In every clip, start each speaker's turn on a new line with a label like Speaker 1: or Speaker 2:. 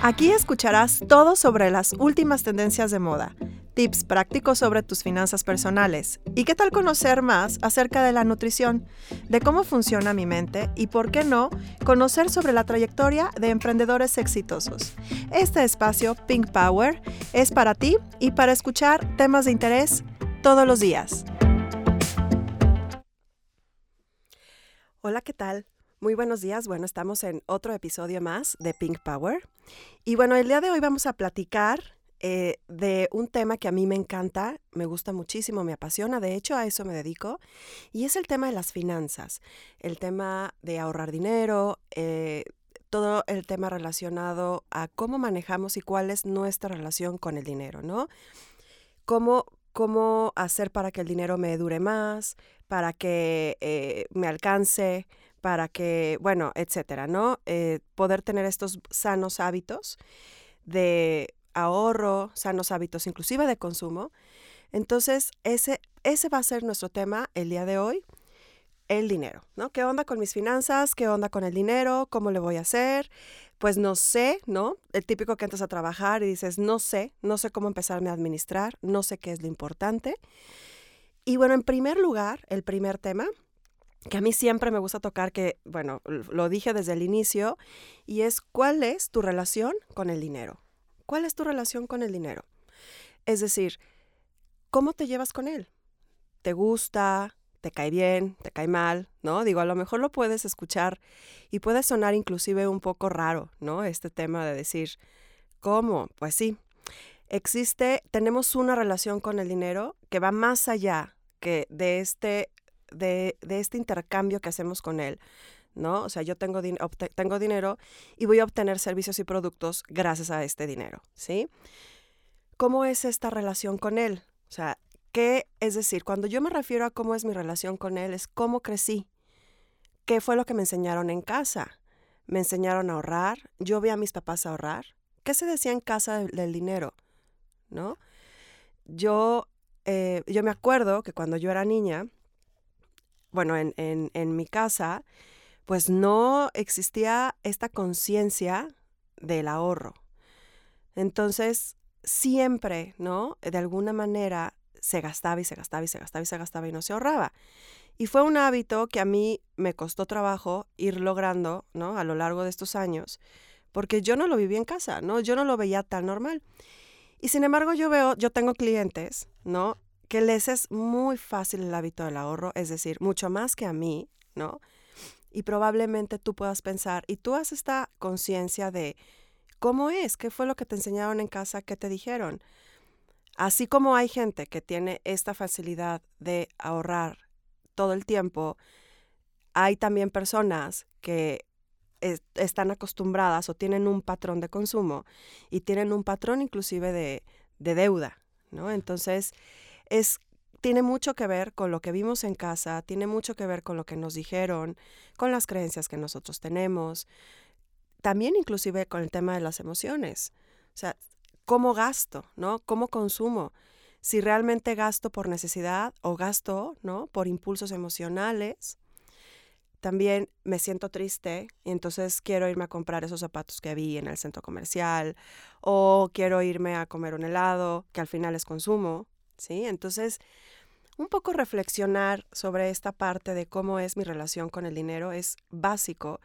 Speaker 1: Aquí escucharás todo sobre las últimas tendencias de moda, tips prácticos sobre tus finanzas personales y qué tal conocer más acerca de la nutrición, de cómo funciona mi mente y, por qué no, conocer sobre la trayectoria de emprendedores exitosos. Este espacio, Pink Power, es para ti y para escuchar temas de interés todos los días. Hola, ¿qué tal? Muy buenos días. Bueno, estamos en otro episodio más de Pink Power. Y bueno, el día de hoy vamos a platicar eh, de un tema que a mí me encanta, me gusta muchísimo, me apasiona, de hecho a eso me dedico, y es el tema de las finanzas, el tema de ahorrar dinero, eh, todo el tema relacionado a cómo manejamos y cuál es nuestra relación con el dinero, ¿no? Cómo, cómo hacer para que el dinero me dure más, para que eh, me alcance, para que, bueno, etcétera, ¿no? Eh, poder tener estos sanos hábitos de ahorro, sanos hábitos inclusive de consumo. Entonces, ese, ese va a ser nuestro tema el día de hoy, el dinero, ¿no? ¿Qué onda con mis finanzas? ¿Qué onda con el dinero? ¿Cómo le voy a hacer? Pues no sé, ¿no? El típico que entras a trabajar y dices, no sé, no sé cómo empezarme a administrar, no sé qué es lo importante. Y bueno, en primer lugar, el primer tema que a mí siempre me gusta tocar, que, bueno, lo dije desde el inicio, y es cuál es tu relación con el dinero. ¿Cuál es tu relación con el dinero? Es decir, ¿cómo te llevas con él? ¿Te gusta? ¿Te cae bien? ¿Te cae mal? ¿No? Digo, a lo mejor lo puedes escuchar y puede sonar inclusive un poco raro, ¿no? Este tema de decir, ¿cómo? Pues sí, existe, tenemos una relación con el dinero que va más allá que de este de, este intercambio que hacemos con él. ¿no? O sea, yo tengo, tengo dinero y voy a obtener servicios y productos gracias a este dinero, ¿sí? ¿Cómo es esta relación con él? O sea, ¿qué es decir? Cuando yo me refiero a cómo es mi relación con él, es cómo crecí. ¿Qué fue lo que me enseñaron en casa? Me enseñaron a ahorrar, yo vi a mis papás ahorrar. ¿Qué se decía en casa del, dinero? ¿No? Yo, eh, yo me acuerdo que cuando yo era niña, bueno, en, en, en mi casa, pues no existía esta conciencia del ahorro. Entonces, siempre, ¿no? De alguna manera se gastaba y se gastaba y se gastaba y se gastaba y no se ahorraba. Y fue un hábito que a mí me costó trabajo ir logrando, ¿no? A lo largo de estos años, porque yo no lo viví en casa, ¿no? Yo no lo veía tan normal. Y sin embargo, yo veo, yo tengo clientes, ¿no? Que les es muy fácil el hábito del ahorro, es decir, mucho más que a mí, ¿no? Y probablemente tú puedas pensar, y tú has esta conciencia de cómo es, qué fue lo que te enseñaron en casa, qué te dijeron. Así como hay gente que tiene esta facilidad de ahorrar todo el tiempo, hay también personas que están acostumbradas o tienen un patrón de consumo y tienen un patrón inclusive de, de deuda, ¿no? Entonces, es tiene mucho que ver con lo que vimos en casa, tiene mucho que ver con lo que nos dijeron, con las creencias que nosotros tenemos, también inclusive con el tema de las emociones. O sea, cómo gasto, ¿no? Cómo consumo. Si realmente gasto por necesidad o gasto, ¿no? Por impulsos emocionales. También me siento triste y entonces quiero irme a comprar esos zapatos que vi en el centro comercial o quiero irme a comer un helado, que al final es consumo, ¿sí? Entonces, un poco reflexionar sobre esta parte de cómo es mi relación con el dinero es básico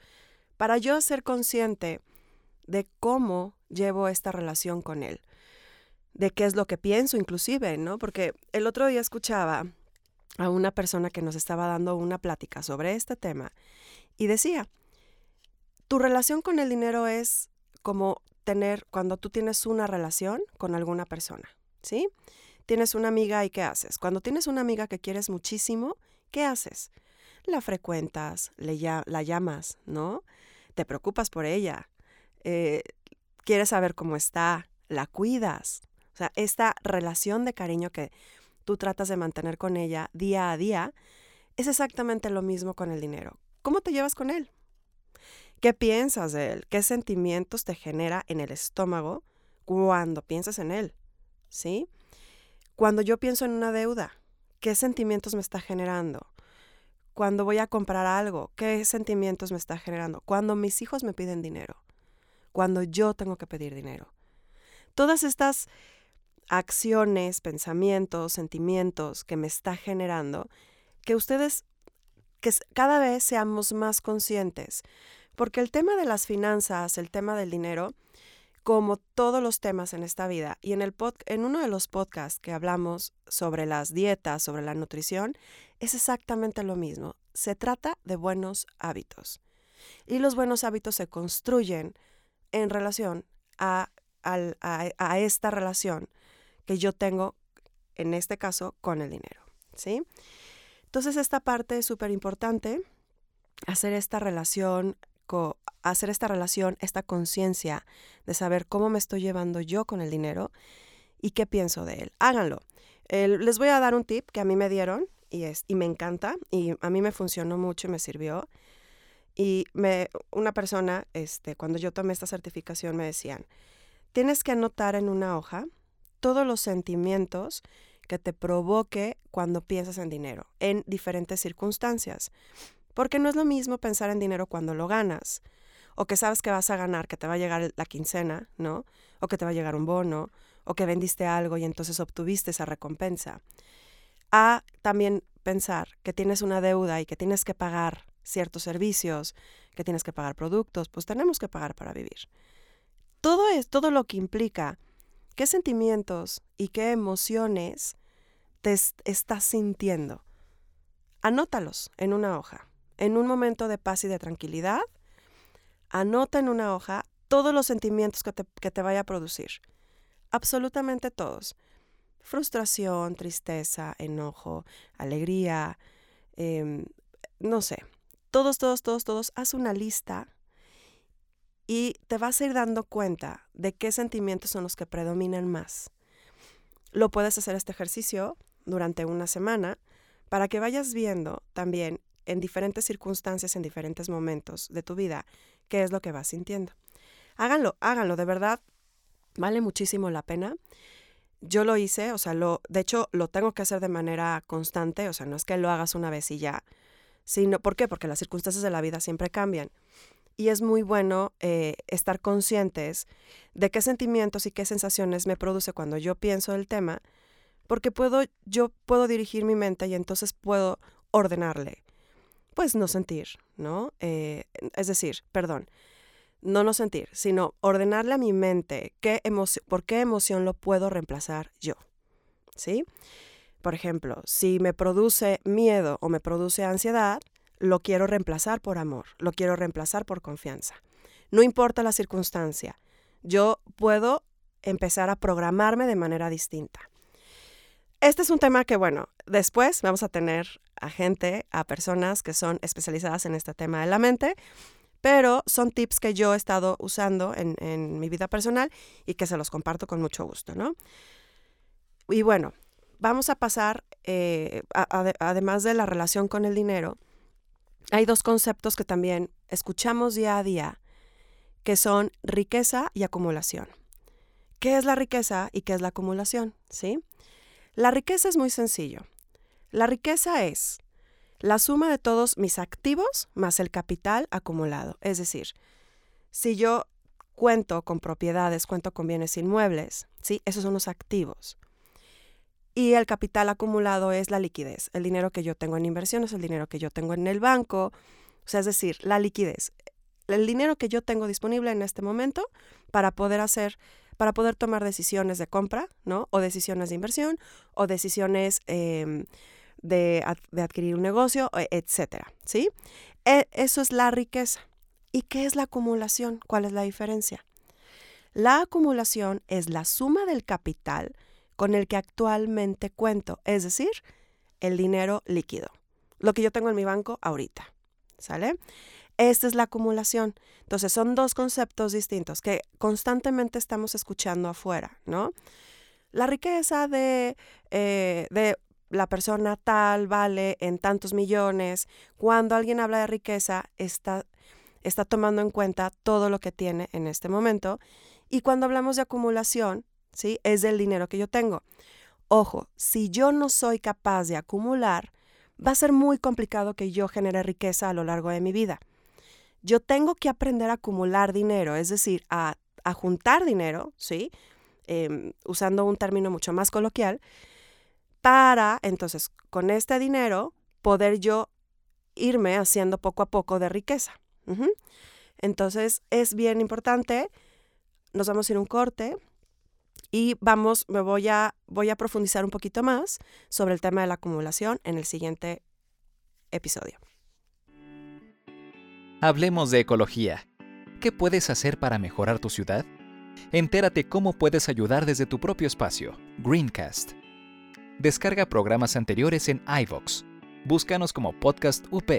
Speaker 1: para yo ser consciente de cómo llevo esta relación con él, de qué es lo que pienso inclusive, ¿no? Porque el otro día escuchaba a una persona que nos estaba dando una plática sobre este tema y decía, tu relación con el dinero es como tener cuando tú tienes una relación con alguna persona, ¿sí? Tienes una amiga y ¿qué haces? Cuando tienes una amiga que quieres muchísimo, ¿qué haces? La frecuentas, la llamas, ¿no? Te preocupas por ella, eh, quieres saber cómo está, la cuidas. O sea, esta relación de cariño que tú tratas de mantener con ella día a día, es exactamente lo mismo con el dinero. ¿Cómo te llevas con él? ¿Qué piensas de él? ¿Qué sentimientos te genera en el estómago cuando piensas en él? ¿Sí? Cuando yo pienso en una deuda, ¿qué sentimientos me está generando? Cuando voy a comprar algo, ¿qué sentimientos me está generando? Cuando mis hijos me piden dinero, cuando yo tengo que pedir dinero. Todas estas acciones, pensamientos, sentimientos que me está generando, que ustedes, que cada vez seamos más conscientes, porque el tema de las finanzas, el tema del dinero, como todos los temas en esta vida, y en, el en uno de los podcasts que hablamos sobre las dietas, sobre la nutrición, es exactamente lo mismo. Se trata de buenos hábitos. Y los buenos hábitos se construyen en relación a, a esta relación que yo tengo, en este caso, con el dinero. ¿sí? Entonces, esta parte es súper importante, hacer esta relación, hacer esta relación, esta conciencia de saber cómo me estoy llevando yo con el dinero y qué pienso de él. Háganlo. les voy a dar un tip que a mí me dieron y, es, y me encanta y a mí me funcionó mucho y me sirvió. Y me, una persona, este, cuando yo tomé esta certificación, me decían, tienes que anotar en una hoja todos los sentimientos que te provoque cuando piensas en dinero, en diferentes circunstancias. Porque no es lo mismo pensar en dinero cuando lo ganas, o que sabes que vas a ganar, que te va a llegar la quincena, ¿no? O que te va a llegar un bono, o que vendiste algo y entonces obtuviste esa recompensa. A también pensar que tienes una deuda y que tienes que pagar ciertos servicios, que tienes que pagar productos, pues tenemos que pagar para vivir. Todo es todo lo que implica qué sentimientos y qué emociones te estás sintiendo. Anótalos en una hoja. En un momento de paz y de tranquilidad, anota en una hoja todos los sentimientos que te, vaya a producir. Absolutamente todos. Frustración, tristeza, enojo, alegría, em, no sé. Todos, todos, todos, todos. Haz una lista y te vas a ir dando cuenta de qué sentimientos son los que predominan más. Lo puedes hacer este ejercicio durante una semana para que vayas viendo también en diferentes circunstancias, en diferentes momentos de tu vida, qué es lo que vas sintiendo. Háganlo, háganlo, de verdad, vale muchísimo la pena. Yo lo hice, o sea, lo, de hecho lo tengo que hacer de manera constante, o sea, no es que lo hagas una vez y ya, sino, ¿por qué? Porque las circunstancias de la vida siempre cambian y es muy bueno eh, estar conscientes de qué sentimientos y qué sensaciones me produce cuando yo pienso el tema, porque puedo, yo puedo dirigir mi mente y entonces puedo ordenarle, pues no sentir, ¿no? Eh, es decir, perdón, no no sentir, sino ordenarle a mi mente qué por qué emoción lo puedo reemplazar yo, ¿sí? Por ejemplo, si me produce miedo o me produce ansiedad, lo quiero reemplazar por amor, lo quiero reemplazar por confianza. No importa la circunstancia, yo puedo empezar a programarme de manera distinta. Este es un tema que, bueno, después vamos a tener a gente, a personas que son especializadas en este tema de la mente, pero son tips que yo he estado usando en, mi vida personal y que se los comparto con mucho gusto, ¿no? Y bueno, vamos a pasar, eh, además de la relación con el dinero, hay dos conceptos que también escuchamos día a día, que son riqueza y acumulación. ¿Qué es la riqueza y qué es la acumulación? ¿Sí? La riqueza es muy sencillo. La riqueza es la suma de todos mis activos más el capital acumulado. Es decir, si yo cuento con propiedades, cuento con bienes inmuebles, ¿sí? Esos son los activos. Y el capital acumulado es la liquidez, el dinero que yo tengo en inversiones, el dinero que yo tengo en el banco, o sea, es decir, la liquidez, el dinero que yo tengo disponible en este momento para poder hacer, para poder tomar decisiones de compra, ¿no? O decisiones de inversión, o decisiones em, de, adquirir un negocio, e, etcétera, ¿sí? E, eso es la riqueza. ¿Y qué es la acumulación? ¿Cuál es la diferencia? La acumulación es la suma del capital con el que actualmente cuento, es decir, el dinero líquido, lo que yo tengo en mi banco ahorita. ¿Sale? Esta es la acumulación. Entonces son dos conceptos distintos que constantemente estamos escuchando afuera, ¿no? La riqueza de, eh, de la persona tal vale en tantos millones. Cuando alguien habla de riqueza, está, está tomando en cuenta todo lo que tiene en este momento. Y cuando hablamos de acumulación, ¿sí? Es del dinero que yo tengo. Ojo, si yo no soy capaz de acumular, va a ser muy complicado que yo genere riqueza a lo largo de mi vida. Yo tengo que aprender a acumular dinero, es decir, a, juntar dinero, ¿sí? Em, usando un término mucho más coloquial, para entonces con este dinero poder yo irme haciendo poco a poco de riqueza. Entonces es bien importante, nos vamos a ir un corte y vamos, me voy a, voy a profundizar un poquito más sobre el tema de la acumulación en el siguiente episodio.
Speaker 2: Hablemos de ecología. ¿Qué puedes hacer para mejorar tu ciudad? Entérate cómo puedes ayudar desde tu propio espacio. Greencast. Descarga programas anteriores en iVox. Búscanos como Podcast UP.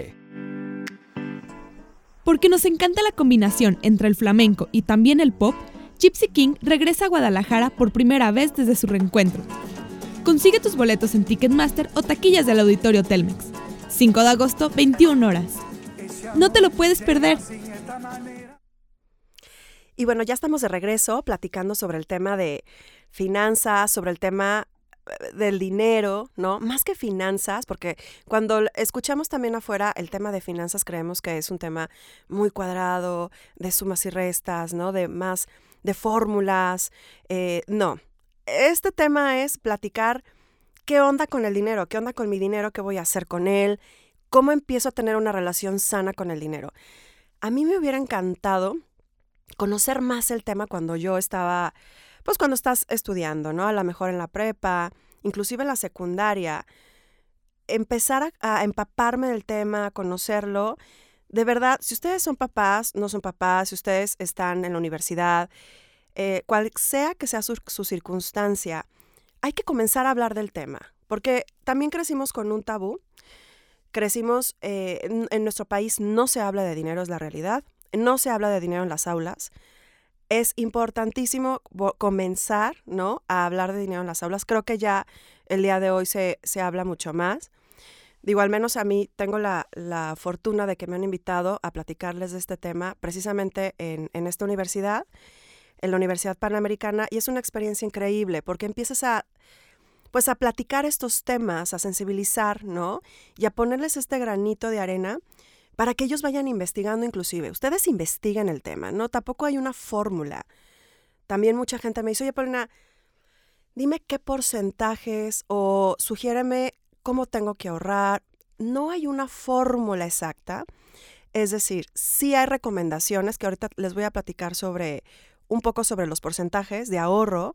Speaker 3: Porque nos encanta la combinación entre el flamenco y también el pop, Gypsy King regresa a Guadalajara por primera vez desde su reencuentro. Consigue tus boletos en Ticketmaster o taquillas del Auditorio Telmex. 5 de agosto, 21 horas. No te lo puedes perder.
Speaker 1: Y bueno, ya estamos de regreso platicando sobre el tema de finanzas, sobre el tema eh, del dinero, ¿no? Más que finanzas, porque cuando escuchamos también afuera el tema de finanzas creemos que es un tema muy cuadrado, de sumas y restas, ¿no? De más, de fórmulas. Eh, no, este tema es platicar qué onda con el dinero, qué onda con mi dinero, qué voy a hacer con él, ¿Cómo empiezo a tener una relación sana con el dinero? A mí me hubiera encantado conocer más el tema cuando yo estaba, pues cuando estás estudiando, ¿no? A lo mejor en la prepa, inclusive en la secundaria. Empezar a, empaparme del tema, conocerlo. De verdad, si ustedes son papás, no son papás, si ustedes están en la universidad, eh, cual sea que sea su circunstancia, hay que comenzar a hablar del tema, porque también crecimos con un tabú Crecimos, eh, en, nuestro país no se habla de dinero, es la realidad. No se habla de dinero en las aulas. Es importantísimo comenzar, ¿no? A hablar de dinero en las aulas. Creo que ya el día de hoy se, se habla mucho más. Digo, al menos a mí tengo la, la, fortuna de que me han invitado a platicarles de este tema precisamente en, en, esta universidad, en la Universidad Panamericana, y es una experiencia increíble porque empiezas a pues a platicar estos temas, a sensibilizar, ¿no? Y a ponerles este granito de arena para que ellos vayan investigando inclusive. Ustedes investiguen el tema, ¿no? Tampoco hay una fórmula. También mucha gente me dice, oye, Paulina, dime qué porcentajes o sugiéreme cómo tengo que ahorrar. No hay una fórmula exacta. Es decir, sí hay recomendaciones que ahorita les voy a platicar sobre un poco sobre los porcentajes de ahorro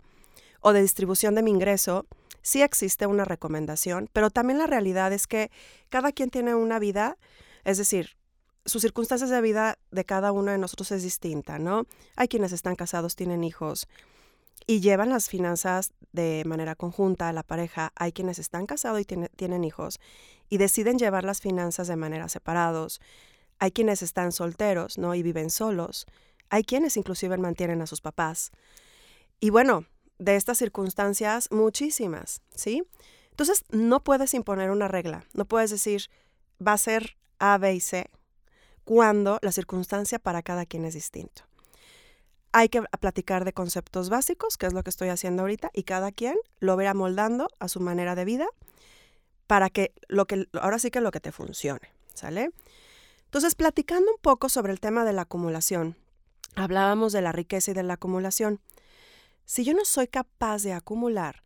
Speaker 1: o de distribución de mi ingreso sí existe una recomendación, pero también la realidad es que cada quien tiene una vida, es decir, sus circunstancias de vida de cada uno de nosotros es distinta, ¿no? Hay quienes están casados, tienen hijos y llevan las finanzas de manera conjunta a la pareja. Hay quienes están casados y tienen hijos y deciden llevar las finanzas de manera separados. Hay quienes están solteros, ¿no? Y viven solos. Hay quienes inclusive mantienen a sus papás. Y bueno, de estas circunstancias muchísimas, ¿sí? Entonces, no puedes imponer una regla, no puedes decir va a ser A, B y C cuando la circunstancia para cada quien es distinto. Hay que platicar de conceptos básicos, que es lo que estoy haciendo ahorita, y cada quien lo verá moldando a su manera de vida para que lo que ahora sí que lo que te funcione, ¿sale? Entonces, platicando un poco sobre el tema de la acumulación, hablábamos de la riqueza y de la acumulación. Si yo no soy capaz de acumular,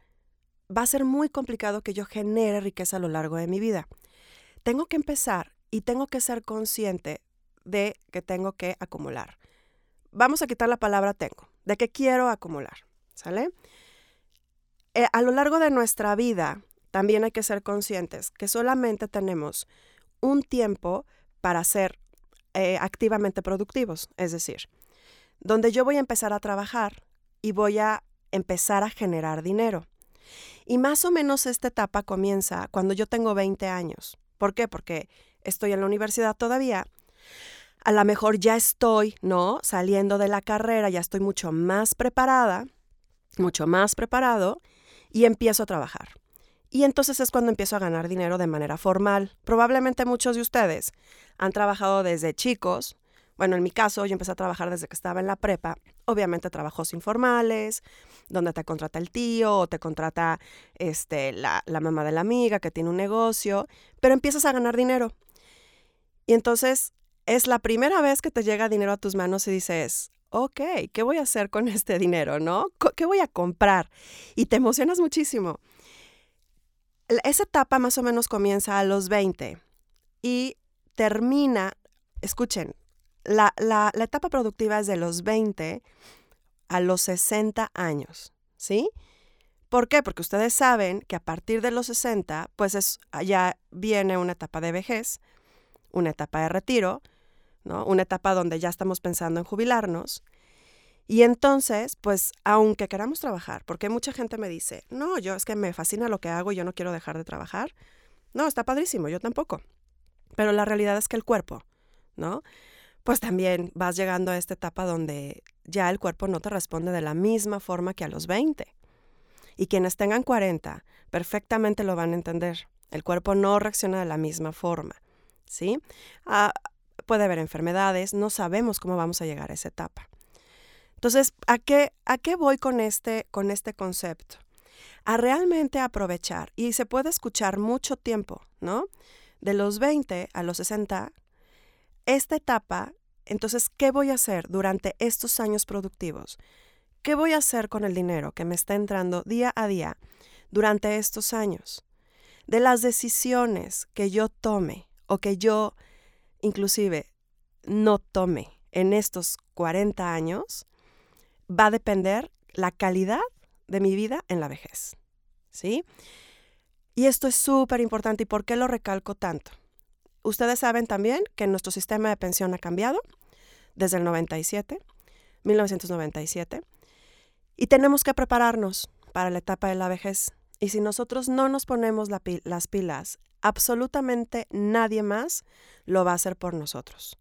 Speaker 1: va a ser muy complicado que yo genere riqueza a lo largo de mi vida. Tengo que empezar y tengo que ser consciente de que tengo que acumular. Vamos a quitar la palabra tengo, de que quiero acumular, ¿sale? Eh, a lo largo de nuestra vida también hay que ser conscientes que solamente tenemos un tiempo para ser eh, activamente productivos, es decir, donde yo voy a empezar a trabajar y voy a empezar a generar dinero. Y más o menos esta etapa comienza cuando yo tengo 20 años. ¿Por qué? Porque estoy en la universidad todavía. A lo mejor ya estoy, ¿no? Saliendo de la carrera, ya estoy mucho más preparada, mucho más preparado y empiezo a trabajar. Y entonces es cuando empiezo a ganar dinero de manera formal. Probablemente muchos de ustedes han trabajado desde chicos. Bueno, en mi caso, yo empecé a trabajar desde que estaba en la prepa. Obviamente trabajos informales, donde te contrata el tío o te contrata este, la, la mamá de la amiga que tiene un negocio, pero empiezas a ganar dinero. Y entonces es la primera vez que te llega dinero a tus manos y dices, ok, ¿qué voy a hacer con este dinero, no? ¿Qué voy a comprar? Y te emocionas muchísimo esa etapa más o menos comienza a los 20 y termina, escuchen, la, la, etapa productiva es de los 20 a los 60 años, ¿sí? ¿Por qué? Porque ustedes saben que a partir de los 60, pues es, ya viene una etapa de vejez, una etapa de retiro, ¿no? Una etapa donde ya estamos pensando en jubilarnos y entonces, pues, aunque queramos trabajar, porque mucha gente me dice, no, yo es que me fascina lo que hago y yo no quiero dejar de trabajar. No, está padrísimo, yo tampoco. Pero la realidad es que el cuerpo, ¿no? Pues también vas llegando a esta etapa donde ya el cuerpo no te responde de la misma forma que a los 20. Y quienes tengan 40 perfectamente lo van a entender. El cuerpo no reacciona de la misma forma, ¿sí? Ah, puede haber enfermedades, no sabemos cómo vamos a llegar a esa etapa. Entonces, ¿a qué, ¿a qué voy con este, con este concepto? A realmente aprovechar, y se puede escuchar mucho tiempo, ¿no? De los 20 a los 60, esta etapa, entonces, ¿qué voy a hacer durante estos años productivos? ¿Qué voy a hacer con el dinero que me está entrando día a día durante estos años? De las decisiones que yo tome o que yo inclusive no tome en estos 40 años, va a depender la calidad de mi vida en la vejez. ¿Sí? Y esto es súper importante. ¿Y por qué lo recalco tanto? Ustedes saben también que nuestro sistema de pensión ha cambiado desde el 97, 1997, y tenemos que prepararnos para la etapa de la vejez. Y si nosotros no nos ponemos las pilas, absolutamente nadie más lo va a hacer por nosotros.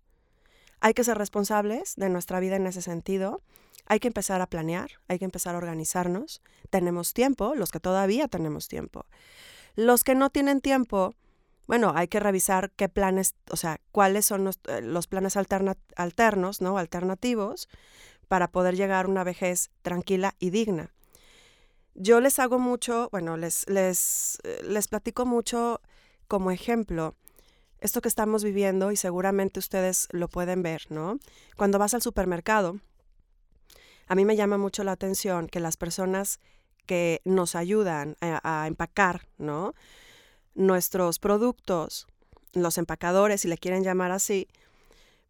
Speaker 1: Hay que ser responsables de nuestra vida en ese sentido hay que empezar a planear, hay que empezar a organizarnos. Tenemos tiempo, los que todavía tenemos tiempo. Los que no tienen tiempo, bueno, hay que revisar qué planes, o sea, cuáles son los, eh, planes alternos, ¿no? Alternativos para poder llegar a una vejez tranquila y digna. Yo les hago mucho, bueno, les, les, eh, les platico mucho como ejemplo esto que estamos viviendo y seguramente ustedes lo pueden ver, ¿no? Cuando vas al supermercado, a mí me llama mucho la atención que las personas que nos ayudan a, empacar, ¿no? Nuestros productos, los empacadores, si le quieren llamar así,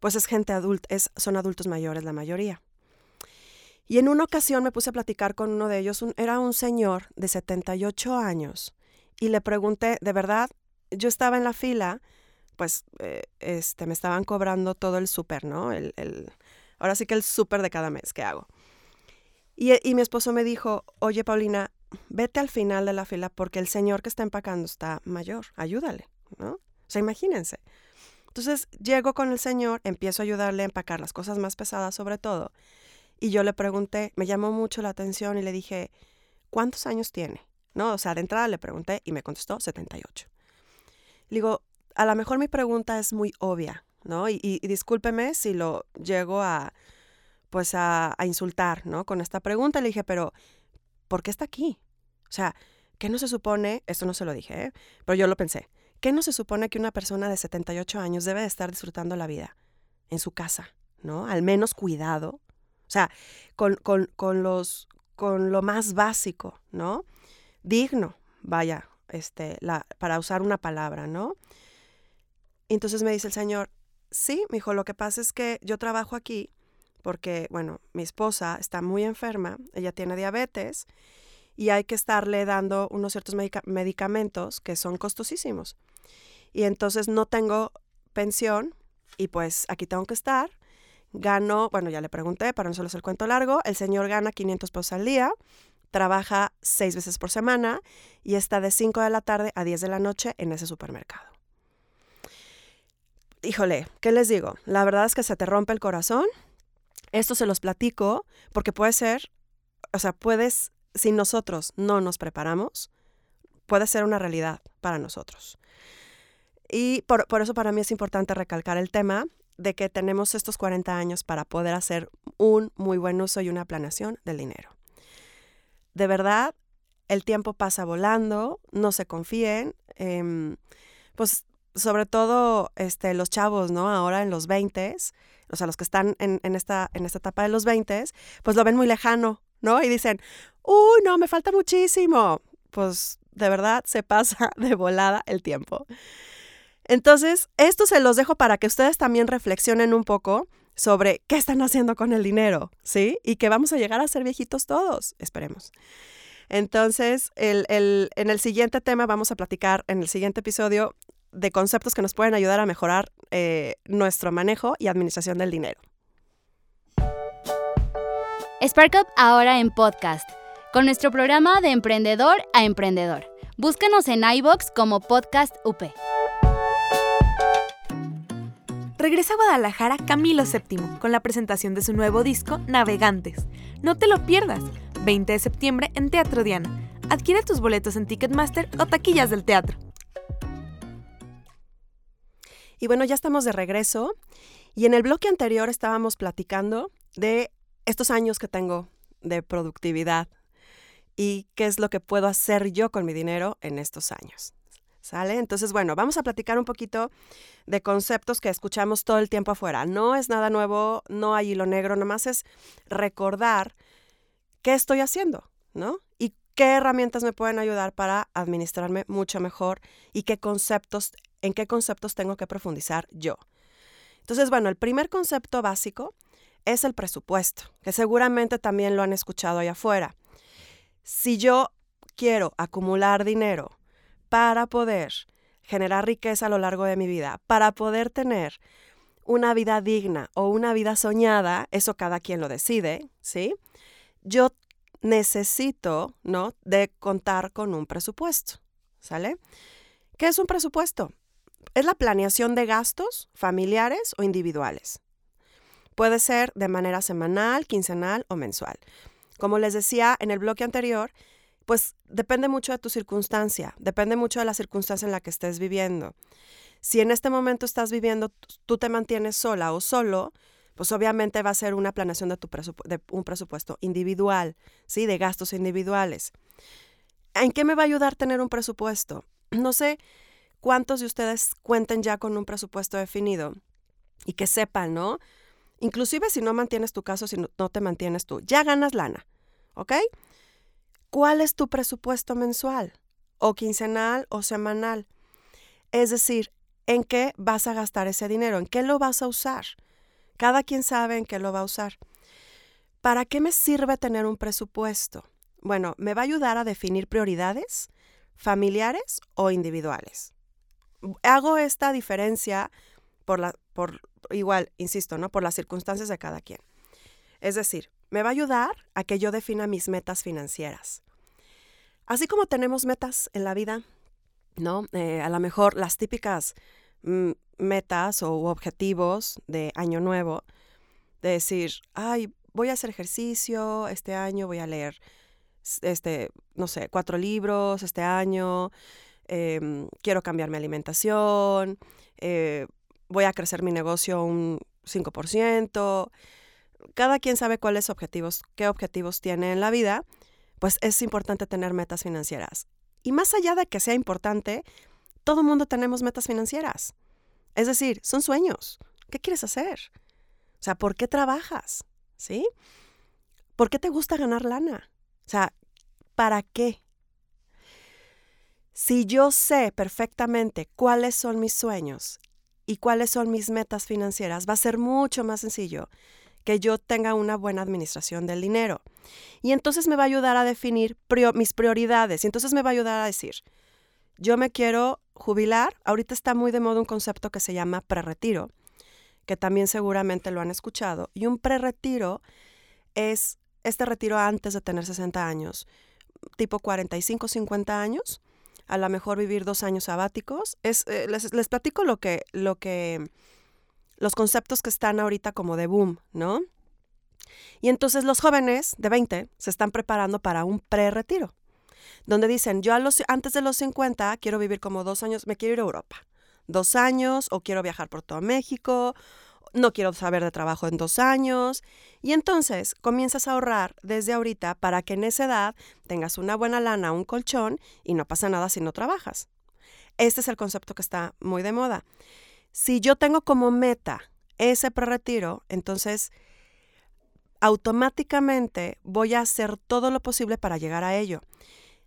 Speaker 1: pues es gente adulta, es, son adultos mayores la mayoría. Y en una ocasión me puse a platicar con uno de ellos, era un señor de 78 años, y le pregunté, de verdad, yo estaba en la fila, pues eh, este, me estaban cobrando todo el súper, ¿no? El, el, ahora sí que el súper de cada mes que hago. Y, y mi esposo me dijo, oye Paulina, vete al final de la fila porque el señor que está empacando está mayor, ayúdale, ¿no? O sea, imagínense. Entonces llego con el señor, empiezo a ayudarle a empacar las cosas más pesadas sobre todo, y yo le pregunté, me llamó mucho la atención y le dije, ¿cuántos años tiene? No, o sea, de entrada le pregunté y me contestó 78. Le digo, a lo mejor mi pregunta es muy obvia, ¿no? Y, discúlpeme si lo llego a, pues a, insultar, ¿no? Con esta pregunta le dije, pero ¿por qué está aquí? O sea, ¿qué no se supone? Esto no se lo dije, ¿eh? pero yo lo pensé. ¿Qué no se supone que una persona de 78 años debe de estar disfrutando la vida en su casa, ¿no? Al menos cuidado. O sea, con, con, con los, con lo más básico, ¿no? Digno, vaya, este, la, para usar una palabra, ¿no? entonces me dice el Señor, sí, me dijo, lo que pasa es que yo trabajo aquí porque, bueno, mi esposa está muy enferma, ella tiene diabetes y hay que estarle dando unos ciertos medicamentos que son costosísimos. Y entonces no tengo pensión y pues aquí tengo que estar. Gano, bueno, ya le pregunté, para no solo el cuento largo, el señor gana 500 pesos al día, trabaja seis veces por semana y está de 5 de la tarde a 10 de la noche en ese supermercado. híjole, ¿qué les digo? La verdad es que se te rompe el corazón. Esto se los platico porque puede ser, o sea, puedes, si nosotros no nos preparamos, puede ser una realidad para nosotros. Y por, por, eso para mí es importante recalcar el tema de que tenemos estos 40 años para poder hacer un muy buen uso y una planeación del dinero. De verdad, el tiempo pasa volando, no se confíen, eh, pues sobre todo este, los chavos, ¿no? Ahora en los 20, o sea, los que están en, en, esta, en esta etapa de los 20, pues lo ven muy lejano, ¿no? Y dicen, uy, no, me falta muchísimo. Pues de verdad se pasa de volada el tiempo. Entonces, esto se los dejo para que ustedes también reflexionen un poco sobre qué están haciendo con el dinero, ¿sí? Y que vamos a llegar a ser viejitos todos, esperemos. Entonces, el, el, en el siguiente tema vamos a platicar, en el siguiente episodio, de conceptos que nos pueden ayudar a mejorar eh, nuestro manejo y administración del dinero.
Speaker 4: Spark Up ahora en podcast, con nuestro programa de emprendedor a emprendedor. Búscanos en iBox como Podcast UP.
Speaker 3: Regresa a Guadalajara Camilo VII con la presentación de su nuevo disco Navegantes. No te lo pierdas, 20 de septiembre en Teatro Diana. Adquiere tus boletos en Ticketmaster o taquillas del teatro.
Speaker 1: Y bueno, ya estamos de regreso y en el bloque anterior estábamos platicando de estos años que tengo de productividad y qué es lo que puedo hacer yo con mi dinero en estos años. ¿Sale? Entonces, bueno, vamos a platicar un poquito de conceptos que escuchamos todo el tiempo afuera. No es nada nuevo, no hay hilo negro, nomás es recordar qué estoy haciendo, ¿no? Y qué herramientas me pueden ayudar para administrarme mucho mejor y qué conceptos, en qué conceptos tengo que profundizar yo. Entonces, bueno, el primer concepto básico es el presupuesto, que seguramente también lo han escuchado allá afuera. Si yo quiero acumular dinero para poder generar riqueza a lo largo de mi vida, para poder tener una vida digna o una vida soñada, eso cada quien lo decide, ¿sí? Yo necesito, ¿no? De contar con un presupuesto, ¿sale? ¿Qué es un presupuesto? Es la planeación de gastos familiares o individuales. Puede ser de manera semanal, quincenal o mensual. Como les decía en el bloque anterior, pues depende mucho de tu circunstancia, depende mucho de la circunstancia en la que estés viviendo. Si en este momento estás viviendo, tú te mantienes sola o solo, pues obviamente va a ser una planeación de, tu de un presupuesto individual, ¿sí? De gastos individuales. ¿En qué me va a ayudar tener un presupuesto? No sé cuántos de ustedes cuenten ya con un presupuesto definido y que sepan, ¿no? Inclusive si no mantienes tu caso, si no, te mantienes tú, ya ganas lana, ¿ok? ¿Cuál es tu presupuesto mensual o quincenal o semanal? Es decir, ¿en qué vas a gastar ese dinero? ¿En qué lo vas a usar? Cada quien sabe en qué lo va a usar. ¿Para qué me sirve tener un presupuesto? Bueno, me va a ayudar a definir prioridades familiares o individuales. Hago esta diferencia por la, por, igual, insisto, ¿no? Por las circunstancias de cada quien. Es decir, me va a ayudar a que yo defina mis metas financieras. Así como tenemos metas en la vida, ¿no? Eh, a lo mejor las típicas mm, metas o objetivos de año nuevo, de decir, ay, voy a hacer ejercicio este año, voy a leer, este, no sé, cuatro libros este año, eh, quiero cambiar mi alimentación, eh, voy a crecer mi negocio un 5%. Cada quien sabe cuáles objetivos, qué objetivos tiene en la vida, pues es importante tener metas financieras. Y más allá de que sea importante, todo el mundo tenemos metas financieras. Es decir, son sueños. ¿Qué quieres hacer? O sea, ¿por qué trabajas? ¿Sí? ¿Por qué te gusta ganar lana? O sea, ¿para qué? Si yo sé perfectamente cuáles son mis sueños y cuáles son mis metas financieras, va a ser mucho más sencillo que yo tenga una buena administración del dinero. Y entonces me va a ayudar a definir mis prioridades. Y entonces me va a ayudar a decir, yo me quiero jubilar. Ahorita está muy de moda un concepto que se llama preretiro, que también seguramente lo han escuchado. Y un preretiro es este retiro antes de tener 60 años, tipo 45, 50 años, a lo mejor vivir dos años sabáticos. Es, eh, les, les, platico lo que, lo que los conceptos que están ahorita como de boom, ¿no? Y entonces los jóvenes de 20 se están preparando para un pre-retiro, donde dicen, yo antes de los 50 quiero vivir como dos años, me quiero ir a Europa, dos años, o quiero viajar por todo México, no quiero saber de trabajo en dos años. Y entonces comienzas a ahorrar desde ahorita para que en esa edad tengas una buena lana, un colchón y no pasa nada si no trabajas. Este es el concepto que está muy de moda. Si yo tengo como meta ese prerretiro, entonces automáticamente voy a hacer todo lo posible para llegar a ello.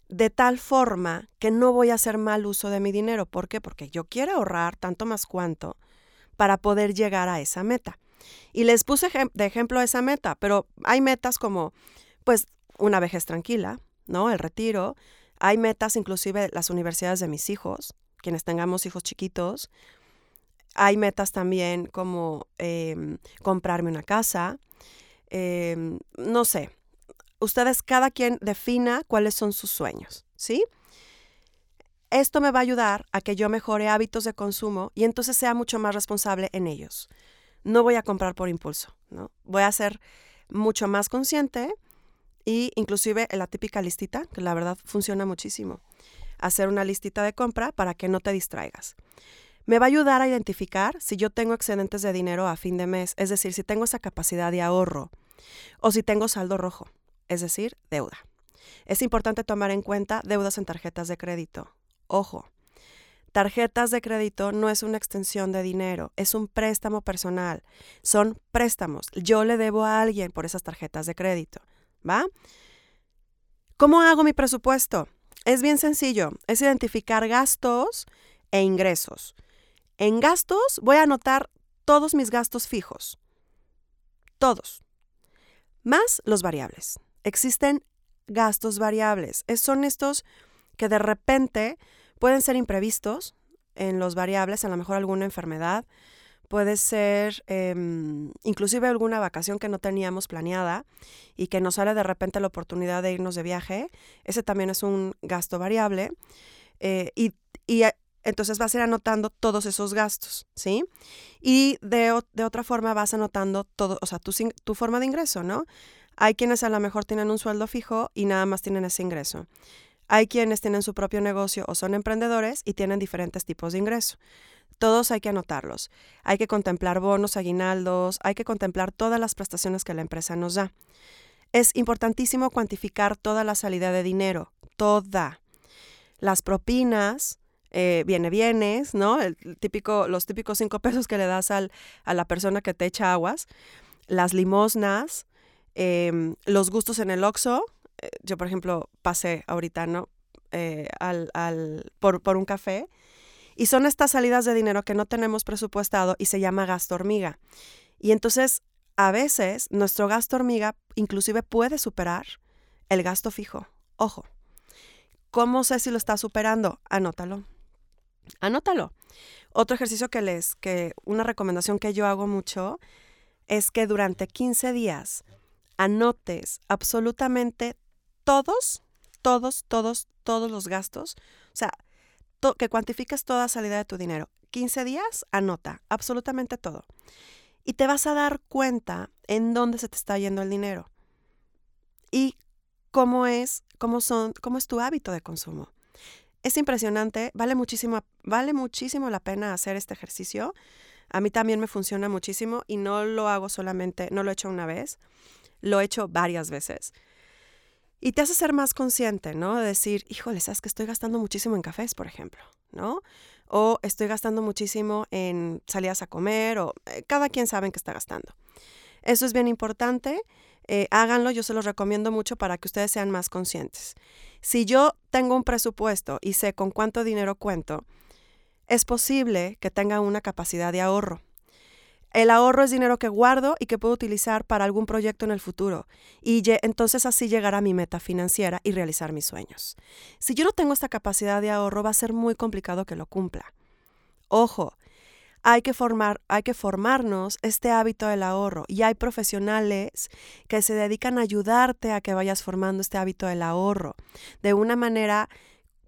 Speaker 1: De tal forma que no voy a hacer mal uso de mi dinero. ¿Por qué? Porque yo quiero ahorrar tanto más cuanto para poder llegar a esa meta. Y les puse de ejemplo esa meta, pero hay metas como, pues, una vejez tranquila, ¿no? El retiro. Hay metas, inclusive las universidades de mis hijos, quienes tengamos hijos chiquitos. Hay metas también como em, comprarme una casa. Em, no sé. Ustedes, cada quien defina cuáles son sus sueños, ¿sí? Esto me va a ayudar a que yo mejore hábitos de consumo y entonces sea mucho más responsable en ellos. No voy a comprar por impulso, ¿no? Voy a ser mucho más consciente y inclusive la típica listita, que la verdad funciona muchísimo. Hacer una listita de compra para que no te distraigas. Me va a ayudar a identificar si yo tengo excedentes de dinero a fin de mes, es decir, si tengo esa capacidad de ahorro o si tengo saldo rojo, es decir, deuda. Es importante tomar en cuenta deudas en tarjetas de crédito, Ojo, tarjetas de crédito no es una extensión de dinero, es un préstamo personal. Son préstamos. Yo le debo a alguien por esas tarjetas de crédito. ¿Va? ¿Cómo hago mi presupuesto? Es bien sencillo, es identificar gastos e ingresos. En gastos voy a anotar todos mis gastos fijos. Todos. Más los variables. Existen gastos variables. son estos que de repente pueden ser imprevistos en los variables, a lo mejor alguna enfermedad, puede ser em, inclusive alguna vacación que no teníamos planeada y que nos sale de repente la oportunidad de irnos de viaje. Ese también es un gasto variable. Eh, y, eh, entonces vas a ir anotando todos esos gastos, ¿sí? Y de, de otra forma vas anotando todo, o sea, tu, tu forma de ingreso, ¿no? Hay quienes a lo mejor tienen un sueldo fijo y nada más tienen ese ingreso. Hay quienes tienen su propio negocio o son emprendedores y tienen diferentes tipos de ingreso. Todos hay que anotarlos. Hay que contemplar bonos, aguinaldos, hay que contemplar todas las prestaciones que la empresa nos da. Es importantísimo cuantificar toda la salida de dinero, toda. Las propinas, eh, viene bienes, ¿no? El típico, los típicos cinco pesos que le das al, a la persona que te echa aguas, las limosnas, em, los gustos en el eh, yo por ejemplo pasé ahorita, ¿no? Eh, al, al, por, por un café. Y son estas salidas de dinero que no tenemos presupuestado y se llama gasto hormiga. Y entonces, a veces, nuestro gasto hormiga inclusive puede superar el gasto fijo. Ojo, ¿cómo sé si lo está superando? Anótalo. Anótalo. Otro ejercicio que les, que una recomendación que yo hago mucho es que durante 15 días anotes absolutamente todos, todos, todos, todos los gastos. O sea, que cuantifiques toda salida de tu dinero. 15 días, anota absolutamente todo. Y te vas a dar cuenta en dónde se te está yendo el dinero. Y cómo es, cómo son, cómo es tu hábito de consumo. Es impresionante, vale muchísimo, vale muchísimo la pena hacer este ejercicio. A mí también me funciona muchísimo y no lo hago solamente, no lo he hecho una vez, lo he hecho varias veces. Y te hace ser más consciente, ¿no? De decir, híjole, sabes que estoy gastando muchísimo en cafés, por ejemplo, ¿no? O estoy gastando muchísimo en salidas a comer, o eh, cada quien sabe en qué está gastando. Eso es bien importante. Eh, háganlo, yo se los recomiendo mucho para que ustedes sean más conscientes. Si yo tengo un presupuesto y sé con cuánto dinero cuento, es posible que tenga una capacidad de ahorro. El ahorro es dinero que guardo y que puedo utilizar para algún proyecto en el futuro. Y entonces así llegar a mi meta financiera y realizar mis sueños. Si yo no tengo esta capacidad de ahorro, va a ser muy complicado que lo cumpla. Ojo, hay que, formar, hay que formarnos este hábito del ahorro y hay profesionales que se dedican a ayudarte a que vayas formando este hábito del ahorro de una manera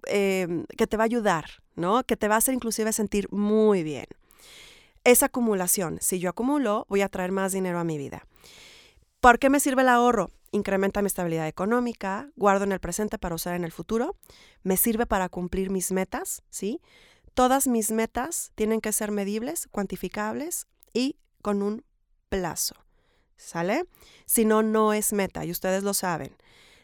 Speaker 1: em, que te va a ayudar, ¿no? Que te va a hacer inclusive sentir muy bien. Es acumulación. Si yo acumulo, voy a traer más dinero a mi vida. ¿Por qué me sirve el ahorro? Incrementa mi estabilidad económica, guardo en el presente para usar en el futuro, me sirve para cumplir mis metas, ¿sí? Todas mis metas tienen que ser medibles, cuantificables y con un plazo. ¿Sale? Si no, no es meta y ustedes lo saben.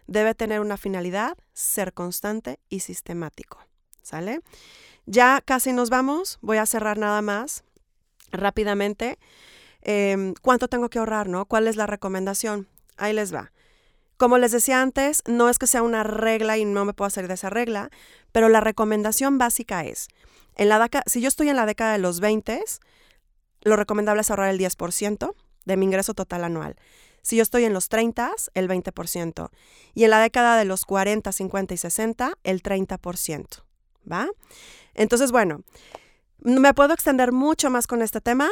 Speaker 1: Debe tener una finalidad, ser constante y sistemático. ¿Sale? Ya casi nos vamos. Voy a cerrar nada más rápidamente. Em, ¿Cuánto tengo que ahorrar, no? ¿Cuál es la recomendación? Ahí les va. Como les decía antes, no es que sea una regla y no me puedo hacer de esa regla, pero la recomendación básica es, en la si yo estoy en la década de los 20, lo recomendable es ahorrar el 10% de mi ingreso total anual. Si yo estoy en los 30, el 20%. Y en la década de los 40, 50 y 60, el 30%. ¿Va? Entonces, bueno, me puedo extender mucho más con este tema,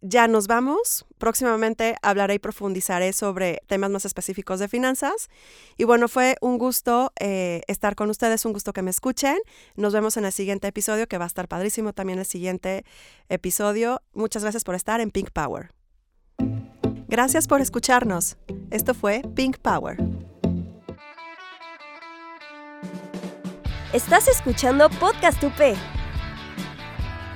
Speaker 1: ya nos vamos. Próximamente hablaré y profundizaré sobre temas más específicos de finanzas. Y bueno, fue un gusto eh, estar con ustedes, un gusto que me escuchen. Nos vemos en el siguiente episodio, que va a estar padrísimo también el siguiente episodio. Muchas gracias por estar en Pink Power. Gracias por escucharnos. Esto fue Pink Power.
Speaker 5: Estás escuchando Podcast UP.